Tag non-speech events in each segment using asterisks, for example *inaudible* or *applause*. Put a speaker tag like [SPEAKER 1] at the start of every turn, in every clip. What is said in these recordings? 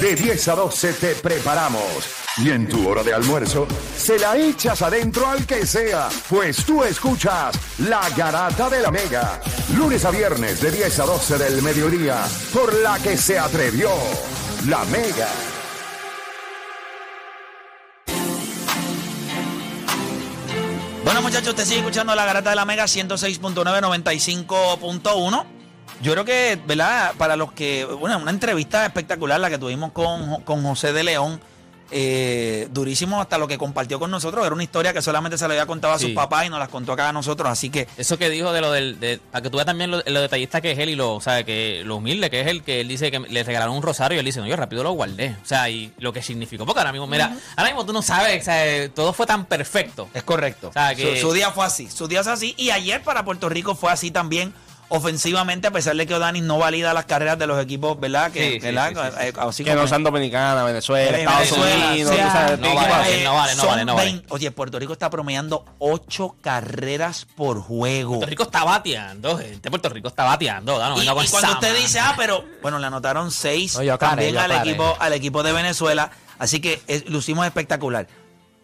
[SPEAKER 1] De 10 a 12 te preparamos. Y en tu hora de almuerzo, se la echas adentro al que sea, pues tú escuchas La Garata de la Mega. Lunes a viernes de 10 a 12 del mediodía, por la que se atrevió La Mega.
[SPEAKER 2] Bueno, muchachos, usted sigue escuchando la garata de la Mega 106.9, 95.1. Yo creo que, ¿verdad? Para los que. Bueno, una entrevista espectacular la que tuvimos con, con José de León. eh, durísimo hasta lo que compartió con nosotros. Era una historia que solamente se le había contado a sus
[SPEAKER 3] Sí.
[SPEAKER 2] papás y nos las contó acá a nosotros. Así que
[SPEAKER 3] Eso que dijo de lo del. De, para que tú veas también lo, lo detallista que es él y lo, o sea, que lo humilde que es él, que él dice que le regalaron un rosario y él dice, no, yo rápido lo guardé. O sea, y lo que significó. Porque ahora mismo, mira, ahora mismo tú no sabes, o sea, todo fue tan perfecto.
[SPEAKER 2] es correcto.
[SPEAKER 3] O sea, que-
[SPEAKER 2] su, su día fue así. Su día es así. Y ayer para Puerto Rico fue así también. Ofensivamente, a pesar de que O'Dani no valida las carreras de los equipos, ¿verdad? Que,
[SPEAKER 3] Sí,
[SPEAKER 2] ¿verdad?
[SPEAKER 3] sí, sí, sí.
[SPEAKER 2] Así
[SPEAKER 4] Que no sean Dominicana, Venezuela,
[SPEAKER 2] Eh,
[SPEAKER 4] Estados
[SPEAKER 2] Venezuela,
[SPEAKER 4] Unidos,
[SPEAKER 3] no vale.
[SPEAKER 2] Eh,
[SPEAKER 3] no vale, no vale, no vale.
[SPEAKER 2] 20 Oye, Puerto Rico está promediando 8 carreras por juego.
[SPEAKER 3] Puerto Rico está bateando, gente. Puerto Rico está bateando. No,
[SPEAKER 2] y,
[SPEAKER 3] venga con
[SPEAKER 2] y cuando usted dice, ah, pero bueno, le anotaron 6
[SPEAKER 5] No, yo aclaré,
[SPEAKER 2] también al equipo, al equipo de Venezuela. Así que eh, lucimos espectacular.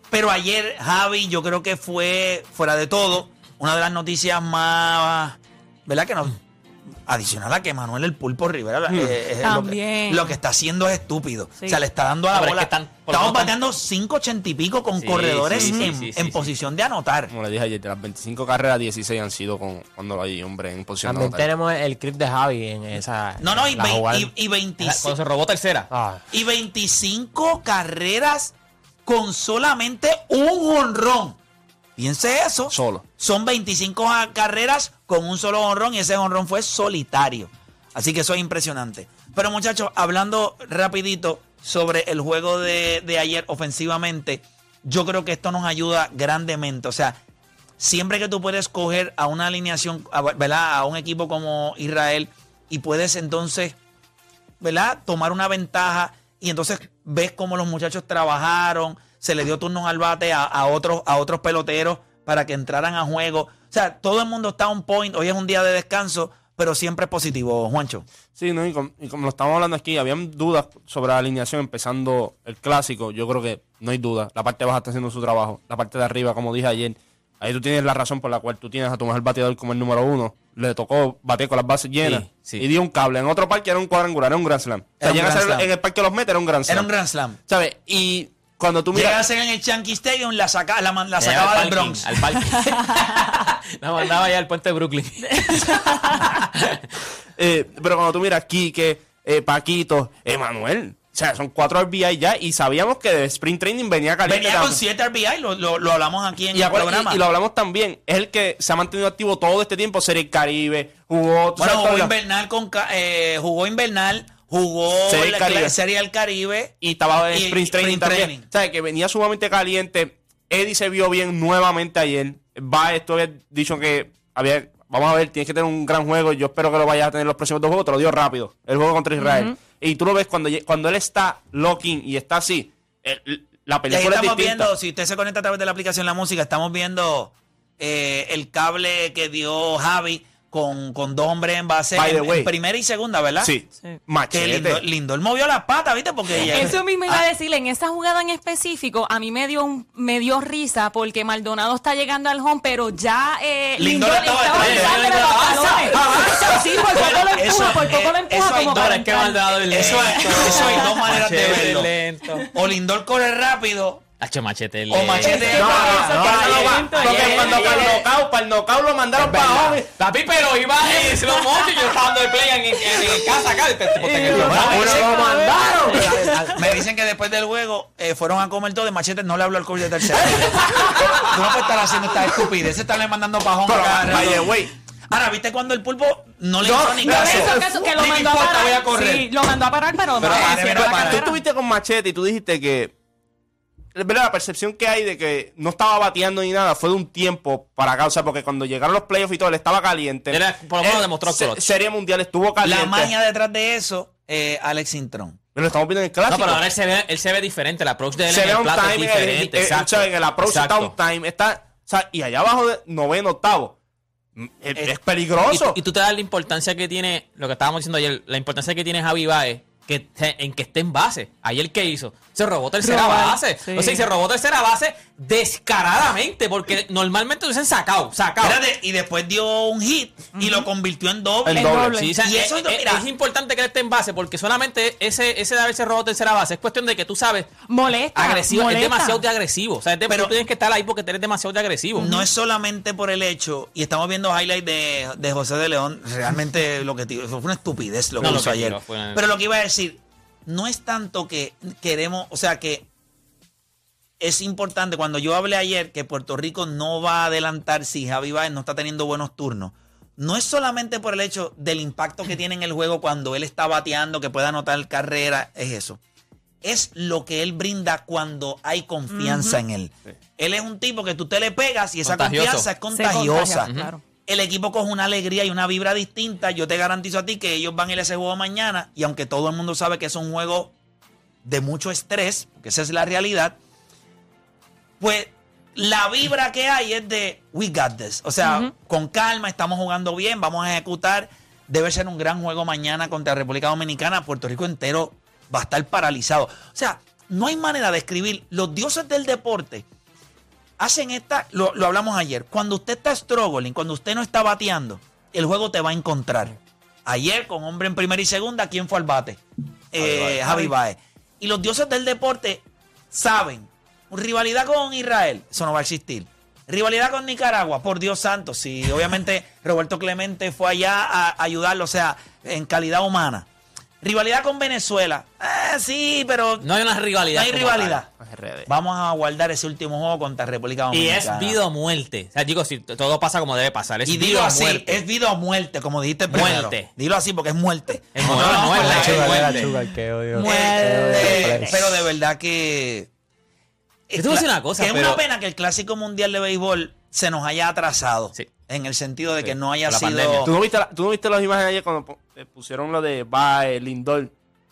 [SPEAKER 2] Pero ayer, Javi, yo creo que fue, fuera de todo, una de las noticias más, ¿verdad? Que nos. Adicional a que Manuel el Pulpo Rivera eh, eh, lo, que,
[SPEAKER 6] También.
[SPEAKER 2] lo que está haciendo es estúpido.
[SPEAKER 6] Sí.
[SPEAKER 2] O sea, le está dando a la
[SPEAKER 3] No, pero es que están-
[SPEAKER 2] Estamos bateando 5.80 y pico con
[SPEAKER 3] Sí,
[SPEAKER 2] corredores
[SPEAKER 3] sí, sí,
[SPEAKER 2] en,
[SPEAKER 3] sí, sí,
[SPEAKER 2] en
[SPEAKER 3] sí.
[SPEAKER 2] posición de anotar.
[SPEAKER 4] Como le dije ayer, de las 25 carreras, 16 han sido con, cuando hay hombre en posición de
[SPEAKER 5] También
[SPEAKER 4] anotar.
[SPEAKER 5] tenemos el clip de Javi en esa.
[SPEAKER 2] No, no, y,
[SPEAKER 5] jugada.
[SPEAKER 2] y, y 25
[SPEAKER 3] Cuando se robó tercera.
[SPEAKER 5] Ah,
[SPEAKER 2] y 25 carreras con solamente un honrón. Piense eso.
[SPEAKER 4] Solo.
[SPEAKER 2] Son 25 a- carreras con un solo honrón y ese honrón fue solitario. Así que eso es impresionante. Pero muchachos, hablando rapidito sobre el juego de, de ayer ofensivamente, yo creo que esto nos ayuda grandemente. O sea, siempre que tú puedes coger a una alineación, a- ¿verdad? A un equipo como Israel y puedes entonces ¿verdad? Tomar una ventaja y entonces ves cómo los muchachos trabajaron, se le dio turnos al bate a, a otros, a otros peloteros para que entraran a juego. O sea, todo el mundo está on point. Hoy es un día de descanso, pero siempre es positivo, Juancho.
[SPEAKER 4] Sí, ¿no? y, com- y como lo estamos hablando aquí, habían dudas sobre la alineación empezando el clásico. Yo creo que no hay duda. La parte baja está haciendo su trabajo. La parte de arriba, como dije ayer, ahí tú tienes la razón por la cual tú tienes a tu mejor bateador como el número uno. Le tocó bater con las bases llenas
[SPEAKER 3] Sí, sí.
[SPEAKER 4] y dio un cable. En otro parque era un cuadrangular, era un Grand Slam. O sea, llega a ser en el parque de los Mets era un Grand Slam.
[SPEAKER 2] Era un Grand Slam.
[SPEAKER 4] ¿Sabes? Y cuando tú miras...
[SPEAKER 2] en el Yankee Stadium, la, saca, la, man- la sacaba
[SPEAKER 3] al
[SPEAKER 2] del Bronx.
[SPEAKER 3] Al parque. *laughs* La mandaba allá al puente de Brooklyn. *laughs*
[SPEAKER 4] Eh, pero cuando tú miras Quique, eh, Paquito, Emanuel, o sea, son cuatro RBI ya y sabíamos que de Sprint Training venía caliente.
[SPEAKER 2] Venía con
[SPEAKER 4] también.
[SPEAKER 2] 7 RBI, lo, lo, lo hablamos aquí en
[SPEAKER 4] y,
[SPEAKER 2] el programa.
[SPEAKER 4] y- y lo hablamos también, es el que se ha mantenido activo todo este tiempo, Serie el Caribe, jugó...
[SPEAKER 2] bueno, jugó
[SPEAKER 4] la-
[SPEAKER 2] invernal, con, ca- eh, jugó invernal, jugó
[SPEAKER 4] Serie
[SPEAKER 2] la,
[SPEAKER 4] Caribe.
[SPEAKER 2] Serie del Caribe.
[SPEAKER 4] y estaba en Sprint Training
[SPEAKER 2] Sprint
[SPEAKER 4] también.
[SPEAKER 2] Training.
[SPEAKER 4] O sea, que venía sumamente caliente. Eddie se vio bien nuevamente ayer. Va, esto había dicho que había... Vamos a ver, tienes que tener un gran juego. Yo espero que lo vayas a tener los próximos dos juegos. Te lo dio rápido. El juego contra Israel. Y tú lo ves cuando, cuando él está locking y está así. el- la
[SPEAKER 2] Y ahí
[SPEAKER 4] película es
[SPEAKER 2] estamos
[SPEAKER 4] distinta.
[SPEAKER 2] viendo, si usted se conecta a través de la aplicación La Música, estamos viendo eh, el cable que dio Javi con, con dos hombres en base
[SPEAKER 4] By the
[SPEAKER 2] en,
[SPEAKER 4] way.
[SPEAKER 2] en primera y segunda, ¿verdad?
[SPEAKER 4] Sí.
[SPEAKER 6] Sí.
[SPEAKER 4] Machete.
[SPEAKER 2] Que lindo, lindo. Él movió las patas, ¿viste? Porque ella-
[SPEAKER 6] Eso mismo iba
[SPEAKER 2] Ah,
[SPEAKER 6] a decirle, en esa jugada en específico, a mí me dio un, me dio risa porque Maldonado está llegando al home, pero ya eh,
[SPEAKER 2] Lindor
[SPEAKER 6] Lindor
[SPEAKER 2] estaba detrás de él.
[SPEAKER 6] detrás de los balones.
[SPEAKER 2] avanza.
[SPEAKER 6] Sí, por poco lo empuja, por poco lo
[SPEAKER 2] eh,
[SPEAKER 6] empuja como para
[SPEAKER 3] es
[SPEAKER 6] entrar.
[SPEAKER 3] Maldonado es
[SPEAKER 2] Eso
[SPEAKER 3] lento.
[SPEAKER 2] es- eso hay dos maneras de
[SPEAKER 3] Machete
[SPEAKER 2] verlo.
[SPEAKER 3] lento.
[SPEAKER 2] o Lindor corre rápido,
[SPEAKER 3] Hacho, machete
[SPEAKER 2] o Machete...
[SPEAKER 4] No, no, Porque cuando para el knockout, para el knockout lo mandaron para abajo.
[SPEAKER 3] Papi, pero iba en *laughs* slow motion. Yo estaba dando de play en, casa acá. Este el-
[SPEAKER 6] lo mandaron.
[SPEAKER 2] Me dicen que después del juego eh, fueron a comer todo de machete, no le habló al coach de tercera. *laughs* Tú no puedes estar haciendo esta estupidez, estarle mandando pajón
[SPEAKER 4] the way,
[SPEAKER 2] Ahora, ¿viste cuando el pulpo no le
[SPEAKER 4] No,
[SPEAKER 2] hizo ni caso?
[SPEAKER 6] Eso, que, lo mandó a parar.
[SPEAKER 2] voy a correr.
[SPEAKER 6] Sí, lo mandó a parar, pero,
[SPEAKER 2] Pero
[SPEAKER 6] no,
[SPEAKER 2] pero para.
[SPEAKER 4] tú estuviste con Machete y tú dijiste que. Verdad, La percepción que hay de que no estaba bateando ni nada fue de un tiempo para acá. O sea, porque cuando llegaron los playoffs y todo, él estaba caliente.
[SPEAKER 3] Era- por lo menos demostró
[SPEAKER 4] se-
[SPEAKER 3] clutch.
[SPEAKER 4] Serie Mundial estuvo caliente.
[SPEAKER 2] La maña detrás de eso, eh, Alex Intron.
[SPEAKER 4] Lo estamos viendo en el clásico.
[SPEAKER 3] No, pero ahora él se ve, él se ve diferente. El approach de él
[SPEAKER 4] se
[SPEAKER 3] en
[SPEAKER 4] ve
[SPEAKER 3] el
[SPEAKER 4] un
[SPEAKER 3] plato es
[SPEAKER 4] time,
[SPEAKER 3] diferente.
[SPEAKER 4] eh, eh,
[SPEAKER 3] exacto.
[SPEAKER 4] en el approach está
[SPEAKER 3] Exacto.
[SPEAKER 4] un time. Está, o sea, y allá abajo de noveno, octavo. mm, Es,
[SPEAKER 2] Eh,
[SPEAKER 4] es peligroso.
[SPEAKER 3] Y, tú- y tú te das la importancia que tiene, lo que estábamos diciendo ayer, la importancia que tiene Javi Baez que, en que esté en base. Ayer, ¿qué hizo? Se robó tercera
[SPEAKER 6] Robar,
[SPEAKER 3] base.
[SPEAKER 6] sí.
[SPEAKER 3] O sea, y se robó tercera base descaradamente, porque normalmente lo hubiesen sacado, sacado.
[SPEAKER 2] Espérate, y después dio un hit y lo convirtió en doble.
[SPEAKER 4] En doble.
[SPEAKER 3] Sí, o sea,
[SPEAKER 2] Y eso
[SPEAKER 3] es,
[SPEAKER 2] es-
[SPEAKER 3] es-
[SPEAKER 2] mira.
[SPEAKER 3] es importante que él esté en base porque solamente ese, ese de haberse robado tercera base es cuestión de que tú sabes,
[SPEAKER 6] Molesta.
[SPEAKER 3] agresivo, es demasiado de agresivo. O sea, es de-
[SPEAKER 2] Pero-
[SPEAKER 3] tú tienes que estar ahí porque eres demasiado de agresivo.
[SPEAKER 2] No es solamente por el hecho, y estamos viendo highlights de, de José de León, realmente lo que fue una estupidez lo que
[SPEAKER 3] No, lo
[SPEAKER 2] hizo
[SPEAKER 3] que
[SPEAKER 2] ayer.
[SPEAKER 3] tiró
[SPEAKER 2] Pero lo que iba a decir, no es tanto que queremos, o sea que es importante, cuando yo hablé ayer que Puerto Rico no va a adelantar si Javi Baez no está teniendo buenos turnos, no es solamente por el hecho del impacto que tiene en el juego cuando él está bateando, que pueda anotar carrera, es eso. Es lo que él brinda cuando hay confianza en él. Él es un tipo que tú te le pegas y esa
[SPEAKER 3] Contagioso.
[SPEAKER 2] confianza es contagiosa.
[SPEAKER 6] contagia, claro.
[SPEAKER 2] El equipo coge una alegría y una vibra distinta. Yo te garantizo a ti que ellos van a ir a ese juego mañana. Y aunque todo el mundo sabe que es un juego de mucho estrés, que esa es la realidad, pues la vibra que hay es de we got this. O sea, con calma, estamos jugando bien, vamos a ejecutar. Debe ser un gran juego mañana contra República Dominicana. Puerto Rico entero va a estar paralizado. O sea, no hay manera de escribir. Los dioses del deporte hacen esta, lo, lo hablamos ayer, cuando usted está struggling, cuando usted no está bateando, el juego te va a encontrar. Ayer, con hombre en primera y segunda, ¿quién fue al bate? Eh, Javi Baez. Y los dioses del deporte saben, rivalidad con Israel, eso no va a existir. Rivalidad con Nicaragua, por Dios santo, si obviamente *laughs* Roberto Clemente fue allá a ayudarlo, o sea, en calidad humana. Rivalidad con Venezuela, eh, sí, pero
[SPEAKER 3] No hay una rivalidad.
[SPEAKER 2] no hay rivalidad.
[SPEAKER 4] RD.
[SPEAKER 2] Vamos a guardar ese último juego contra República
[SPEAKER 3] tal. Y
[SPEAKER 2] Dominicana.
[SPEAKER 3] es vida o muerte. O sea, chicos, si todo pasa como debe pasar. Es
[SPEAKER 2] Y dilo así,
[SPEAKER 3] muerte.
[SPEAKER 2] es vida o muerte, como dijiste primero.
[SPEAKER 3] Muerte.
[SPEAKER 2] Dilo así porque es muerte.
[SPEAKER 3] Es muerte,
[SPEAKER 2] No, no,
[SPEAKER 3] muerte, es
[SPEAKER 2] es
[SPEAKER 3] muerte.
[SPEAKER 5] odio.
[SPEAKER 2] Pero de verdad que.
[SPEAKER 3] Yo te voy a decir una cosa,
[SPEAKER 2] que es una pena que el clásico mundial de béisbol se nos haya atrasado.
[SPEAKER 3] Sí.
[SPEAKER 2] En el sentido de que no haya
[SPEAKER 3] la
[SPEAKER 2] sido.
[SPEAKER 4] ¿Tú no, viste la- ¿Tú no viste las imágenes ayer cuando eh, pusieron lo de Bae, Lindor?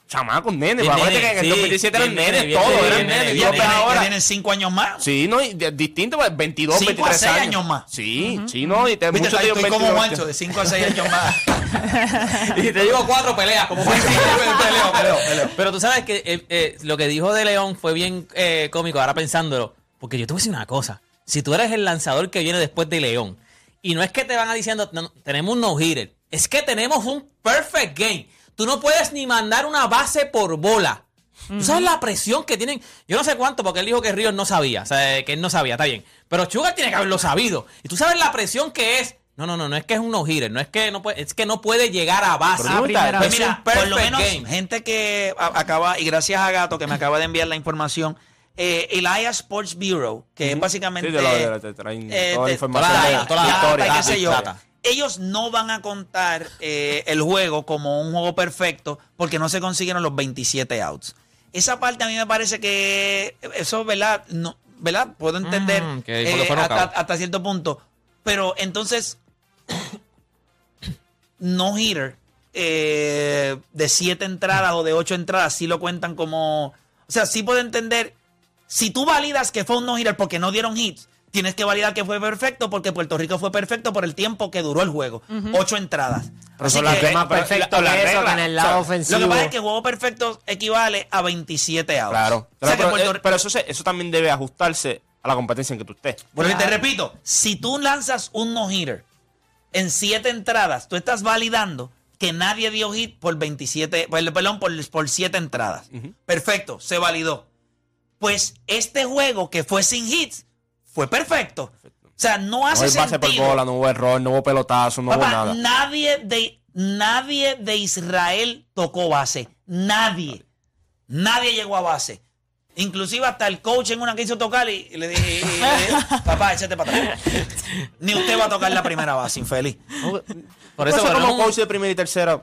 [SPEAKER 4] Chamacos, nene.
[SPEAKER 3] Bien
[SPEAKER 4] Acuérdate que en el
[SPEAKER 3] sí,
[SPEAKER 4] 2017 eran nenes, todos
[SPEAKER 3] nene,
[SPEAKER 4] eran nenes.
[SPEAKER 3] nene,
[SPEAKER 4] Y ahora.
[SPEAKER 2] tienen cinco años más.
[SPEAKER 4] Sí, no, y distinto, pues 22,
[SPEAKER 2] Cinco a
[SPEAKER 4] 23
[SPEAKER 2] seis
[SPEAKER 4] años.
[SPEAKER 2] años más.
[SPEAKER 4] Sí, sí, no, y te,
[SPEAKER 2] Viste, estoy, como
[SPEAKER 4] 22,
[SPEAKER 2] Juancho, de 5 a 6 años más. *laughs*
[SPEAKER 3] Y te digo cuatro peleas, como fue *laughs*
[SPEAKER 2] peleo, peleo, peleo.
[SPEAKER 3] Pero tú sabes que eh, eh, lo que dijo de León fue bien eh, cómico, ahora pensándolo. Porque yo te voy a decir una cosa. Si tú eres el lanzador que viene después de León, y no es que te van a diciendo, "No, no, tenemos un no-hitter, es que tenemos un perfect game. Tú no puedes ni mandar una base por bola. ¿Tú sabes la presión que tienen? Yo no sé cuánto, porque él dijo que Ríos no sabía. O sea, que él no sabía, está bien. Pero Sugar tiene que haberlo sabido. Y tú sabes la presión que es. No, no, no, no es que es un no-hitter, no es que no puede, es que no puede llegar a base.
[SPEAKER 6] Primera
[SPEAKER 2] Pues mira, por lo menos
[SPEAKER 3] game.
[SPEAKER 2] gente que acaba, y gracias a Gato que me acaba de enviar la información, eh, Elia Sports Bureau, que es básicamente...
[SPEAKER 4] Sí, de lo de la- te traen
[SPEAKER 2] eh,
[SPEAKER 4] toda la información
[SPEAKER 3] toda la
[SPEAKER 2] qué sé yo.
[SPEAKER 3] data.
[SPEAKER 2] Ellos no van a contar eh, el juego como un juego perfecto porque no se consiguieron los 27 outs. Esa parte a mí me parece que eso, ¿verdad? No, ¿verdad? Puedo entender
[SPEAKER 3] Mm,
[SPEAKER 2] eh, hasta cierto punto. Pero entonces, *coughs* no hitter eh, de siete entradas o de ocho entradas sí lo cuentan como. O sea, sí puedo entender. Si tú validas que fue un no hitter porque no dieron hits, tienes que validar que fue perfecto porque Puerto Rico fue perfecto por el tiempo que duró el juego. Ocho entradas.
[SPEAKER 4] Pero
[SPEAKER 2] Así
[SPEAKER 4] son las
[SPEAKER 2] que-
[SPEAKER 5] Más perfecto
[SPEAKER 4] la- la
[SPEAKER 5] eso,
[SPEAKER 4] regla,
[SPEAKER 5] que en el
[SPEAKER 4] o
[SPEAKER 5] lado
[SPEAKER 4] sea,
[SPEAKER 5] ofensivo.
[SPEAKER 2] Lo que pasa es que juego perfecto equivale a 27 outs.
[SPEAKER 4] Claro.
[SPEAKER 2] O sea
[SPEAKER 4] Claro,
[SPEAKER 2] que
[SPEAKER 4] pero,
[SPEAKER 2] Puerto-
[SPEAKER 4] eh, pero eso, se- eso también debe ajustarse a la competencia en que tú estés.
[SPEAKER 2] Bueno, y te repito, si tú lanzas un no-hitter en siete entradas, tú estás validando que nadie dio hit por 27, por- perdón, por, por siete entradas. Perfecto, se validó. Pues este juego que fue sin hits fue perfecto. O sea, no
[SPEAKER 4] No
[SPEAKER 2] hace
[SPEAKER 4] hubo base por
[SPEAKER 2] sentido.
[SPEAKER 4] bola, no hubo error, no hubo pelotazo, no hubo
[SPEAKER 2] Papá,
[SPEAKER 4] nada.
[SPEAKER 2] nadie de nadie de Israel tocó base. Nadie. Nadie llegó a base. Inclusive hasta el coach en una quiso tocar y, le dije, y le dije, papá, échate para atrás. Ni usted va a tocar la primera base, infeliz.
[SPEAKER 3] Por eso,
[SPEAKER 4] como
[SPEAKER 3] no-
[SPEAKER 4] coach de primera y tercera.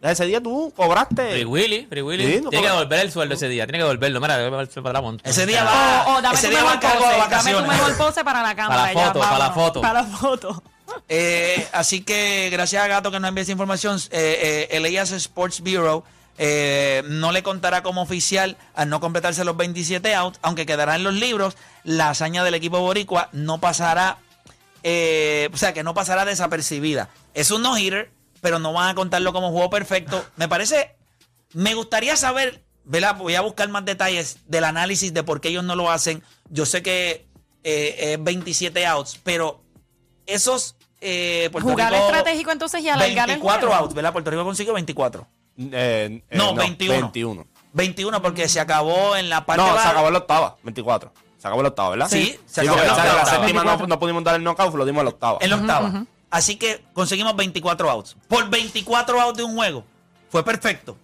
[SPEAKER 4] Ese día tú cobraste.
[SPEAKER 3] Free Willy, Free Willy.
[SPEAKER 4] Sí, no
[SPEAKER 3] tiene que devolver el sueldo ese día. Tiene que devolverlo. Mira, debe devolverse para la monta.
[SPEAKER 2] Ese día va,
[SPEAKER 6] O, o dame
[SPEAKER 2] ese día va cargo de
[SPEAKER 6] dame tu
[SPEAKER 2] vacaciones.
[SPEAKER 6] mejor pose para la cámara.
[SPEAKER 3] Para la
[SPEAKER 6] ya,
[SPEAKER 3] foto, para la foto.
[SPEAKER 6] Para la foto. *laughs*
[SPEAKER 2] Eh, así que gracias a Gato que nos envía esa información, eh, eh, el Elias Sports Bureau eh, no le contará como oficial al no completarse los 27 outs, aunque quedará en los libros. La hazaña del equipo boricua no pasará, eh, o sea, que no pasará desapercibida. Es un no-hitter, pero no van a contarlo como juego perfecto. Me parece Me gustaría saber, ¿verdad? Voy a buscar más detalles del análisis de por qué ellos no lo hacen. Yo sé que eh, es 27 outs, pero esos. Eh, Puerto
[SPEAKER 6] Jugar
[SPEAKER 2] Rico,
[SPEAKER 6] estratégico entonces y alargar el
[SPEAKER 2] 24
[SPEAKER 6] juego.
[SPEAKER 2] outs, ¿verdad? Puerto Rico consiguió 24.
[SPEAKER 4] Eh, eh,
[SPEAKER 2] No, 21.
[SPEAKER 4] 21.
[SPEAKER 2] 21 porque se acabó en la parte
[SPEAKER 4] No, se acabó la octava, 24. Se acabó la octava, ¿verdad?
[SPEAKER 2] Sí, se acabó la
[SPEAKER 4] séptima no,
[SPEAKER 6] 24.
[SPEAKER 4] no pudimos dar el knockout, lo dimos a la octava.
[SPEAKER 2] En la octava. Así que conseguimos 24 outs. Por 24 outs de un juego. Fue perfecto.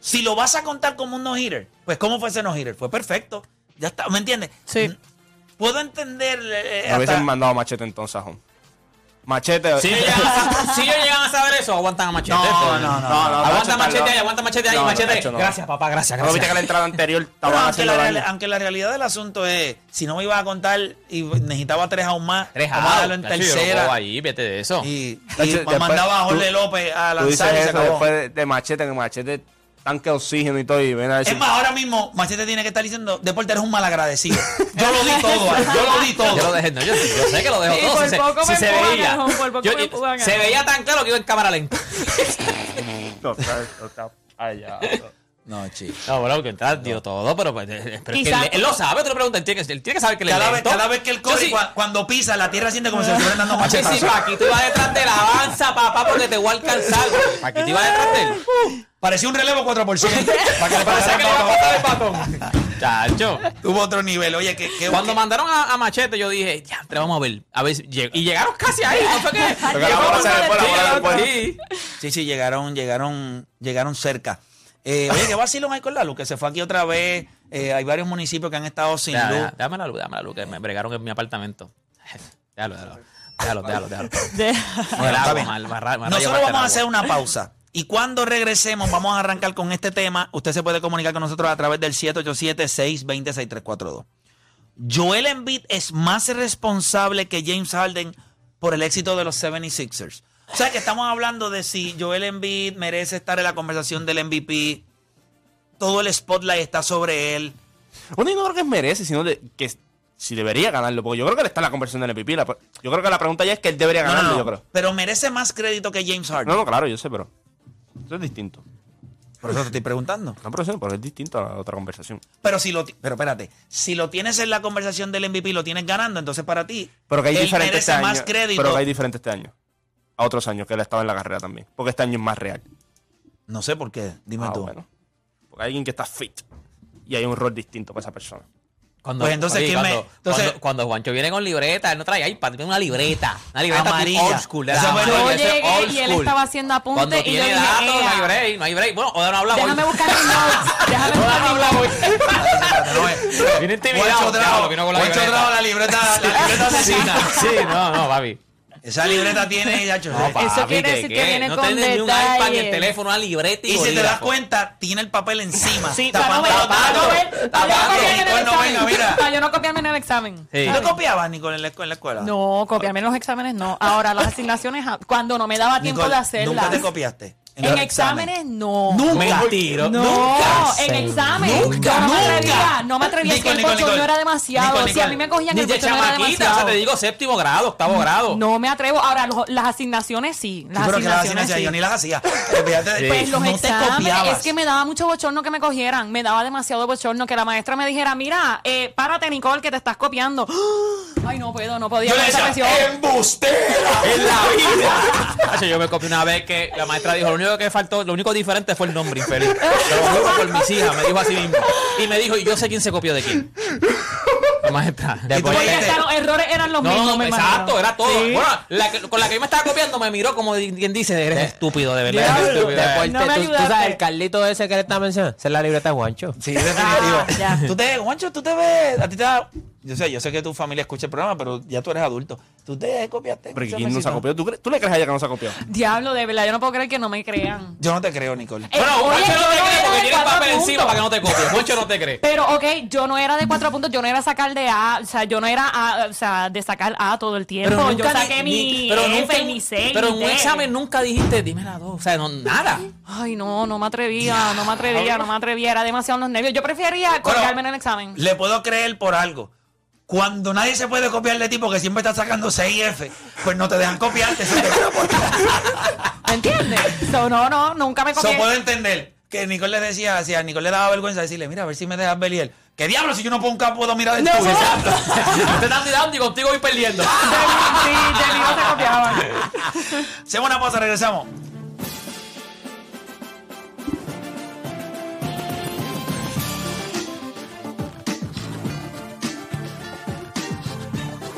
[SPEAKER 2] Si lo vas a contar como un no-hitter, pues ¿cómo fue ese no-hitter? Fue perfecto. Ya está. ¿Me entiendes?
[SPEAKER 6] Sí.
[SPEAKER 2] Puedo entender. eh,
[SPEAKER 4] Me hubiesen
[SPEAKER 2] hasta-
[SPEAKER 4] mandado machete entonces a home. Machete.
[SPEAKER 3] Si ellos, llegan a, si ellos llegan a saber eso, aguantan a machete.
[SPEAKER 2] No,
[SPEAKER 3] Eso,
[SPEAKER 2] no, no,
[SPEAKER 4] no,
[SPEAKER 3] Aguanta machete
[SPEAKER 4] no.
[SPEAKER 3] ahí, aguanta machete ahí,
[SPEAKER 4] No,
[SPEAKER 3] machete.
[SPEAKER 4] No.
[SPEAKER 3] Gracias, papá, gracias,
[SPEAKER 4] ¿No viste que
[SPEAKER 3] gracias.
[SPEAKER 4] la entrada anterior
[SPEAKER 2] aunque, la, real- aunque la realidad del asunto es, si no me iba a contar y necesitaba tres aún más,
[SPEAKER 3] Tres
[SPEAKER 2] vamos a
[SPEAKER 3] outs,
[SPEAKER 2] darlo en tercera.
[SPEAKER 3] ahí, vete de eso.
[SPEAKER 2] Y, y
[SPEAKER 4] después
[SPEAKER 2] mandaba a Jorge
[SPEAKER 4] tú-
[SPEAKER 2] López a lanzar y se
[SPEAKER 4] eso
[SPEAKER 2] acabó.
[SPEAKER 4] después de, de machete, que machete tanque de oxígeno y todo, y ven a decir...
[SPEAKER 2] Es más, ahora mismo Machete tiene que estar diciendo, Deporte eres un malagradecido. *laughs* Yo lo di todo, yo lo di todo.
[SPEAKER 3] Yo lo dejé, no, yo, yo sé que lo dejo
[SPEAKER 6] Sí,
[SPEAKER 3] todo.
[SPEAKER 6] por
[SPEAKER 3] si se,
[SPEAKER 6] poco
[SPEAKER 3] si
[SPEAKER 6] me
[SPEAKER 3] se
[SPEAKER 6] empujan,
[SPEAKER 3] veía.
[SPEAKER 6] Alejón, por poco
[SPEAKER 3] Yo-
[SPEAKER 6] me empujan,
[SPEAKER 3] se
[SPEAKER 6] Alejón.
[SPEAKER 3] veía tan claro que iba en cámara lenta. *laughs*
[SPEAKER 4] Ya.
[SPEAKER 2] No, chico.
[SPEAKER 3] No, bueno, que entra, dio todo, pero, pues, eh, pero es que
[SPEAKER 6] Quizá-
[SPEAKER 3] él, él lo sabe, tú le preguntas, él tiene que, él tiene que saber que le
[SPEAKER 2] Cada vez,
[SPEAKER 3] lento.
[SPEAKER 2] cada vez que él
[SPEAKER 3] Yo
[SPEAKER 2] corre,
[SPEAKER 3] sí-
[SPEAKER 2] cua- cuando pisa, la tierra siente como si le estuvieran dando
[SPEAKER 3] Sí,
[SPEAKER 2] machetazos.
[SPEAKER 3] sí, Paquito iba detrás de la avanza, papá, porque te voy a alcanzar. Paquito iba detrás de él. *laughs*
[SPEAKER 2] Parecía un relevo 4%. *laughs* para que le
[SPEAKER 3] Parece
[SPEAKER 2] pasara
[SPEAKER 3] que le iba a
[SPEAKER 2] todo.
[SPEAKER 3] pasar el batón. Chacho.
[SPEAKER 2] Tuvo otro nivel. Oye, que, que
[SPEAKER 3] Cuando
[SPEAKER 2] que-
[SPEAKER 3] mandaron a, a Machete, yo dije, ya, te vamos a ver. A ver, si lleg- y llegaron casi ahí, Sí, *laughs*
[SPEAKER 4] bola
[SPEAKER 3] sí.
[SPEAKER 2] Sí, sí, llegaron, llegaron, llegaron cerca. Eh, oye, qué vacilo hay con la luz, que se fue aquí otra vez. Eh, hay varios municipios que han estado sin
[SPEAKER 3] Ya,
[SPEAKER 2] luz.
[SPEAKER 3] ya, Dame la luz, dame la luz, que me bregaron en mi apartamento. Déjalo, déjalo. Déjalo, déjalo, déjalo. *laughs*
[SPEAKER 6] De-
[SPEAKER 3] Con el
[SPEAKER 2] está
[SPEAKER 3] agua,
[SPEAKER 2] bien.
[SPEAKER 3] mal, mal, mal, mal,
[SPEAKER 2] Nosotros vamos a hacer una pausa. Y cuando regresemos, vamos a arrancar con este tema. Usted se puede comunicar con nosotros a través del 787-620-6342. Joel Embiid es más responsable que James Harden por el éxito de los 76ers. O sea que estamos hablando de si Joel Embiid merece estar en la conversación del MVP. Todo el spotlight está sobre él.
[SPEAKER 4] Bueno, yo no creo que merece, sino de, que si debería ganarlo. Porque yo creo que él está en la conversión del MVP. Yo creo que la pregunta ya es que él debería
[SPEAKER 2] no,
[SPEAKER 4] ganarlo,
[SPEAKER 2] no,
[SPEAKER 4] yo creo.
[SPEAKER 2] Pero merece más crédito que James Harden.
[SPEAKER 4] No, no, claro, yo sé, pero eso es distinto.
[SPEAKER 2] Por eso te estoy preguntando.
[SPEAKER 4] No, pero, sí, pero es distinto a la otra conversación.
[SPEAKER 2] Pero si lo ti- pero espérate, si lo tienes en la conversación del MVP, lo tienes ganando, entonces para ti
[SPEAKER 4] Pero que hay
[SPEAKER 2] él
[SPEAKER 4] diferente
[SPEAKER 2] merece
[SPEAKER 4] este año.
[SPEAKER 2] más crédito.
[SPEAKER 4] Pero que hay diferente este año. A otros años que él estaba en la carrera también. Porque este año es más real.
[SPEAKER 2] No sé por qué, dime
[SPEAKER 4] Ah,
[SPEAKER 2] tú.
[SPEAKER 4] bueno. Porque hay alguien que está fit. Y hay un rol distinto para esa persona.
[SPEAKER 3] Cuando,
[SPEAKER 2] Pues entonces,
[SPEAKER 3] oye,
[SPEAKER 2] ¿quién me-
[SPEAKER 3] cuando,
[SPEAKER 2] entonces-
[SPEAKER 3] cuando, cuando Juancho viene con libreta, él no trae iPad, tiene una libreta. Una libreta
[SPEAKER 2] Amarilla.
[SPEAKER 3] old school. de
[SPEAKER 2] Eso
[SPEAKER 3] la
[SPEAKER 2] fue-
[SPEAKER 3] amarilla,
[SPEAKER 6] Yo llegué
[SPEAKER 3] old
[SPEAKER 6] y él
[SPEAKER 3] school.
[SPEAKER 6] estaba haciendo apuntes
[SPEAKER 3] Cuando
[SPEAKER 6] y yo dije,
[SPEAKER 3] datos, no hay no hay break. Bueno, ahora no hablamos.
[SPEAKER 6] Déjame buscar mis notes. *laughs* Déjame buscar mis notes.
[SPEAKER 2] No, *laughs*
[SPEAKER 3] Viene intimidado.
[SPEAKER 2] Juancho
[SPEAKER 3] libreta.
[SPEAKER 2] trajo la libreta, la libreta asesina.
[SPEAKER 3] Sí, no, no, papi.
[SPEAKER 2] Esa libreta tiene, *laughs* ya,
[SPEAKER 3] No, papi,
[SPEAKER 6] quiere
[SPEAKER 3] ¿de
[SPEAKER 6] decir que viene
[SPEAKER 3] no
[SPEAKER 6] con
[SPEAKER 3] tiene ni un iPad, ni el teléfono, una libreta y
[SPEAKER 2] Y si te das cuenta, tiene el papel encima.
[SPEAKER 6] Sí, para no
[SPEAKER 2] tapando
[SPEAKER 6] ver, para no ver, para yo no
[SPEAKER 2] Tapando.
[SPEAKER 6] copiarme en el examen.
[SPEAKER 2] mira. *laughs*
[SPEAKER 6] Para yo no copiarme en el examen.
[SPEAKER 3] Sí.
[SPEAKER 2] ¿Tú no copiabas, Nicole, en la, escu- en la escuela?
[SPEAKER 6] No, copiarme en los exámenes no. Ahora, las asignaciones, cuando no me daba tiempo
[SPEAKER 2] Nicole,
[SPEAKER 6] de hacerlas.
[SPEAKER 2] ¿Nunca te copiaste?
[SPEAKER 6] En exámenes no.
[SPEAKER 2] Nunca.
[SPEAKER 3] Mentiro.
[SPEAKER 6] No,
[SPEAKER 3] Nunca.
[SPEAKER 6] en examen.
[SPEAKER 2] Nunca,
[SPEAKER 6] yo no me atrevía, no me atrevía. Es que el bochorno era demasiado. Si a mí me cogían el bochorno era
[SPEAKER 3] chamaquita, o sea,
[SPEAKER 6] demasiado.
[SPEAKER 3] te digo séptimo grado, octavo grado.
[SPEAKER 6] No me atrevo. Ahora, lo- las asignaciones sí.
[SPEAKER 2] Sí,
[SPEAKER 6] Las
[SPEAKER 2] pero que las
[SPEAKER 6] asignaciones sí.
[SPEAKER 2] yo ni las hacía. Eh. *laughs*
[SPEAKER 6] Pues los
[SPEAKER 2] no te
[SPEAKER 6] exámenes,
[SPEAKER 2] copiabas.
[SPEAKER 6] es que me daba mucho bochorno que me cogieran, me daba demasiado bochorno que la maestra me dijera, mira, eh, párate Nicole, que te estás copiando. *gasps* Ay, no puedo, no podía
[SPEAKER 2] Yo le decía, embustera *laughs* en la vida.
[SPEAKER 3] Hacho, Yo me copié una vez que la maestra dijo, lo único que faltó, lo único diferente fue el nombre infeliz. Pero lo juro *laughs* por mis hijas, me dijo así mismo. Y me dijo, y yo sé quién se copió de quién. La maestra.
[SPEAKER 2] Porque-
[SPEAKER 6] hasta los errores eran los
[SPEAKER 3] No,
[SPEAKER 6] mismos,
[SPEAKER 3] no,
[SPEAKER 6] me
[SPEAKER 3] exacto,
[SPEAKER 6] imagino.
[SPEAKER 3] era todo.
[SPEAKER 6] Sí.
[SPEAKER 3] Bueno, la que- con la que yo me estaba copiando me miró como di- quien dice, eres estúpido, de verdad. eres
[SPEAKER 6] Diablo.
[SPEAKER 3] estúpido.
[SPEAKER 5] Deporte,
[SPEAKER 6] No me
[SPEAKER 5] tú, tú
[SPEAKER 6] ayudaste.
[SPEAKER 5] sabes, el Carlito ese que le está mencionando, esa es la libreta de Juancho.
[SPEAKER 2] Sí, definitivo.
[SPEAKER 6] Ah, ya.
[SPEAKER 2] Tú te, Juancho, tú te ves, a ti te da, yo sé, yo sé que tu familia escucha el programa, pero ya tú eres adulto. Tú te copiaste.
[SPEAKER 4] Pero ¿quién no se ha copiado? ¿Tú, crees- ¿Tú le crees a ella que no se ha copiado?
[SPEAKER 6] Diablo, de verdad, yo no puedo creer que no me crean.
[SPEAKER 2] Yo no te creo, Nicole.
[SPEAKER 6] Eh,
[SPEAKER 3] Bueno,
[SPEAKER 6] oye,
[SPEAKER 3] Juancho no
[SPEAKER 6] yo
[SPEAKER 3] te
[SPEAKER 6] no
[SPEAKER 3] cree
[SPEAKER 6] era
[SPEAKER 3] porque
[SPEAKER 6] de
[SPEAKER 3] tiene el
[SPEAKER 6] cuatro
[SPEAKER 3] papel encima
[SPEAKER 6] puntos.
[SPEAKER 3] para que no te copie. Juancho no te cree.
[SPEAKER 6] Pero, ok, yo no era de cuatro puntos, yo no era sacar de A, o sea, yo no era A, o sea, de sacar A todo el tiempo. yo
[SPEAKER 3] nunca
[SPEAKER 6] saqué
[SPEAKER 3] ni-
[SPEAKER 6] mi
[SPEAKER 3] ni- pero
[SPEAKER 6] F
[SPEAKER 3] nunca,
[SPEAKER 6] y mi C.
[SPEAKER 3] Pero en
[SPEAKER 6] mi
[SPEAKER 3] un
[SPEAKER 6] D.
[SPEAKER 3] examen nunca dijiste, dime la dos. O sea, no, nada.
[SPEAKER 6] Ay, no, no me atrevía, no me atrevía, no me atrevía, era demasiado los nervios. Yo prefería colgarme en el examen.
[SPEAKER 2] Le puedo creer por algo. Cuando nadie se puede copiar de ti porque siempre estás sacando 6F, pues no te dejan copiarte. Te-
[SPEAKER 6] ¿Me entiendes? So, no, no, nunca me
[SPEAKER 2] eso
[SPEAKER 6] copié.
[SPEAKER 2] puedo entender. que Nicole le decía, si a Nicole le daba vergüenza decirle, mira, a ver si me dejas ver y él. ¿Qué diablo si yo no puedo, puedo mirar el tuyo?
[SPEAKER 3] Exacto. *laughs* Te están tirando y contigo voy perdiendo. *laughs*
[SPEAKER 6] Sí, de mí no se copiaban.
[SPEAKER 2] Hacemos una pausa, regresamos.